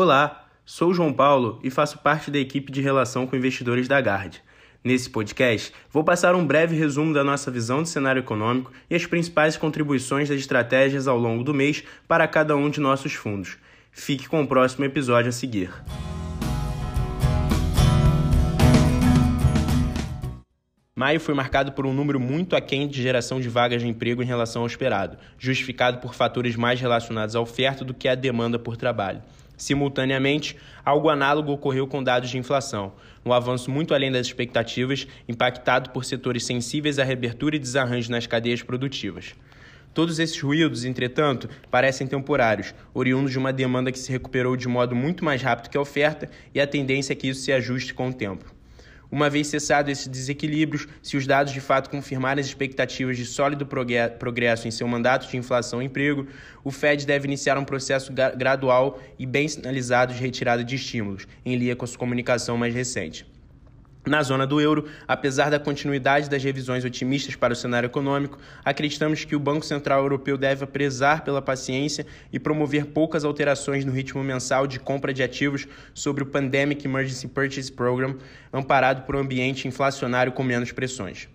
Olá, sou João Paulo e faço parte da equipe de relação com investidores da Gard. Nesse podcast, vou passar um breve resumo da nossa visão do cenário econômico e as principais contribuições das estratégias ao longo do mês para cada um de nossos fundos. Fique com o próximo episódio a seguir. Maio foi marcado por um número muito aquém de geração de vagas de emprego em relação ao esperado, justificado por fatores mais relacionados à oferta do que à demanda por trabalho. Simultaneamente, algo análogo ocorreu com dados de inflação, um avanço muito além das expectativas, impactado por setores sensíveis à reabertura e desarranjo nas cadeias produtivas. Todos esses ruídos, entretanto, parecem temporários, oriundos de uma demanda que se recuperou de modo muito mais rápido que a oferta e a tendência é que isso se ajuste com o tempo. Uma vez cessado esses desequilíbrios, se os dados de fato confirmarem as expectativas de sólido progresso em seu mandato de inflação e emprego, o Fed deve iniciar um processo gradual e bem sinalizado de retirada de estímulos, em linha com a sua comunicação mais recente. Na zona do euro, apesar da continuidade das revisões otimistas para o cenário econômico, acreditamos que o Banco Central Europeu deve prezar pela paciência e promover poucas alterações no ritmo mensal de compra de ativos sobre o Pandemic Emergency Purchase Program, amparado por um ambiente inflacionário com menos pressões.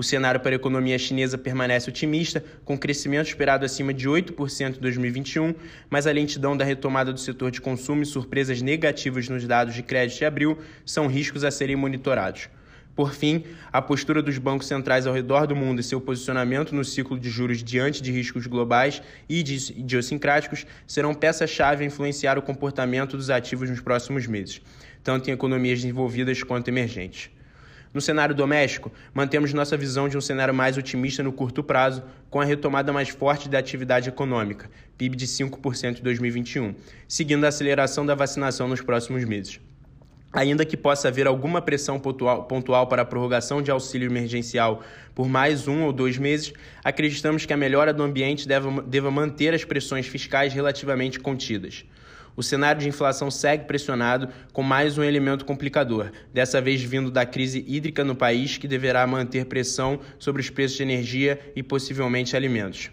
O cenário para a economia chinesa permanece otimista, com crescimento esperado acima de 8% em 2021, mas a lentidão da retomada do setor de consumo e surpresas negativas nos dados de crédito de abril são riscos a serem monitorados. Por fim, a postura dos bancos centrais ao redor do mundo e seu posicionamento no ciclo de juros diante de riscos globais e idiosincráticos serão peça-chave a influenciar o comportamento dos ativos nos próximos meses, tanto em economias desenvolvidas quanto emergentes. No cenário doméstico, mantemos nossa visão de um cenário mais otimista no curto prazo, com a retomada mais forte da atividade econômica, PIB de 5% em 2021, seguindo a aceleração da vacinação nos próximos meses. Ainda que possa haver alguma pressão pontual, pontual para a prorrogação de auxílio emergencial por mais um ou dois meses, acreditamos que a melhora do ambiente deva, deva manter as pressões fiscais relativamente contidas. O cenário de inflação segue pressionado, com mais um elemento complicador, dessa vez vindo da crise hídrica no país, que deverá manter pressão sobre os preços de energia e possivelmente alimentos.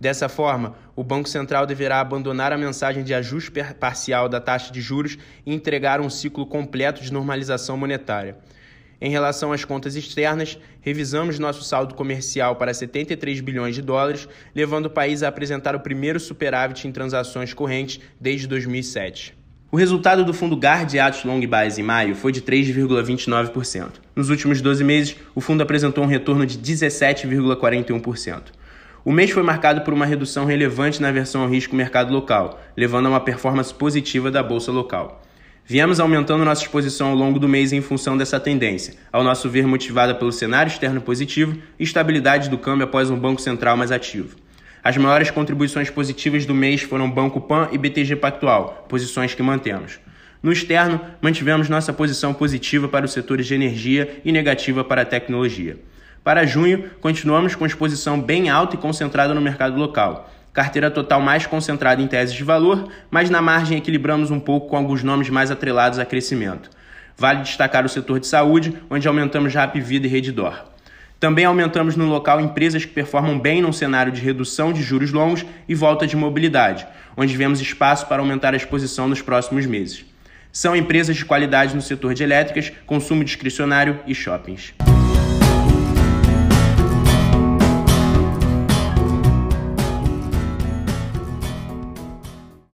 Dessa forma, o Banco Central deverá abandonar a mensagem de ajuste parcial da taxa de juros e entregar um ciclo completo de normalização monetária. Em relação às contas externas, revisamos nosso saldo comercial para 73 bilhões de dólares, levando o país a apresentar o primeiro superávit em transações correntes desde 2007. O resultado do fundo Guard Atos Long Bias em maio foi de 3,29%. Nos últimos 12 meses, o fundo apresentou um retorno de 17,41%. O mês foi marcado por uma redução relevante na versão ao risco mercado local, levando a uma performance positiva da bolsa local. Viemos aumentando nossa exposição ao longo do mês em função dessa tendência, ao nosso ver motivada pelo cenário externo positivo e estabilidade do câmbio após um Banco Central mais ativo. As maiores contribuições positivas do mês foram Banco Pan e BTG Pactual, posições que mantemos. No externo, mantivemos nossa posição positiva para os setores de energia e negativa para a tecnologia. Para junho, continuamos com exposição bem alta e concentrada no mercado local carteira total mais concentrada em teses de valor, mas na margem equilibramos um pouco com alguns nomes mais atrelados a crescimento. Vale destacar o setor de saúde, onde aumentamos Rap Vida e Redditor. Também aumentamos no local empresas que performam bem num cenário de redução de juros longos e volta de mobilidade, onde vemos espaço para aumentar a exposição nos próximos meses. São empresas de qualidade no setor de elétricas, consumo discricionário e shoppings.